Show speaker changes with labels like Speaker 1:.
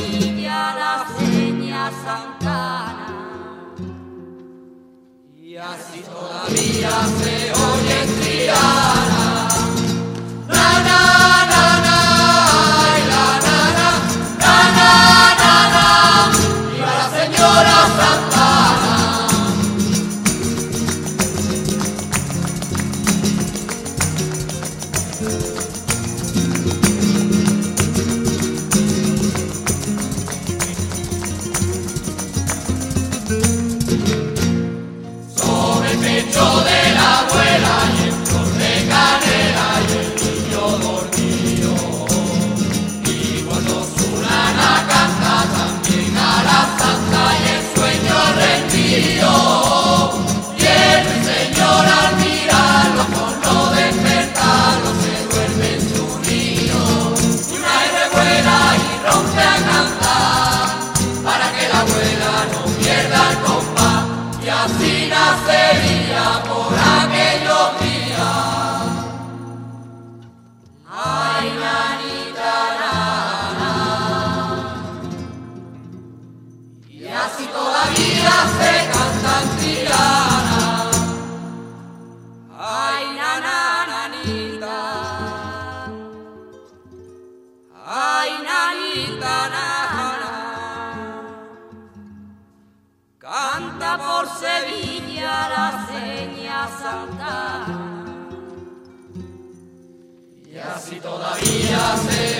Speaker 1: Sevilla la seña Santana.
Speaker 2: Y así todavía se oye. Se cantan tirana,
Speaker 1: ay, nanita, ay, nanita, canta por Sevilla la seña santa,
Speaker 2: y así todavía se.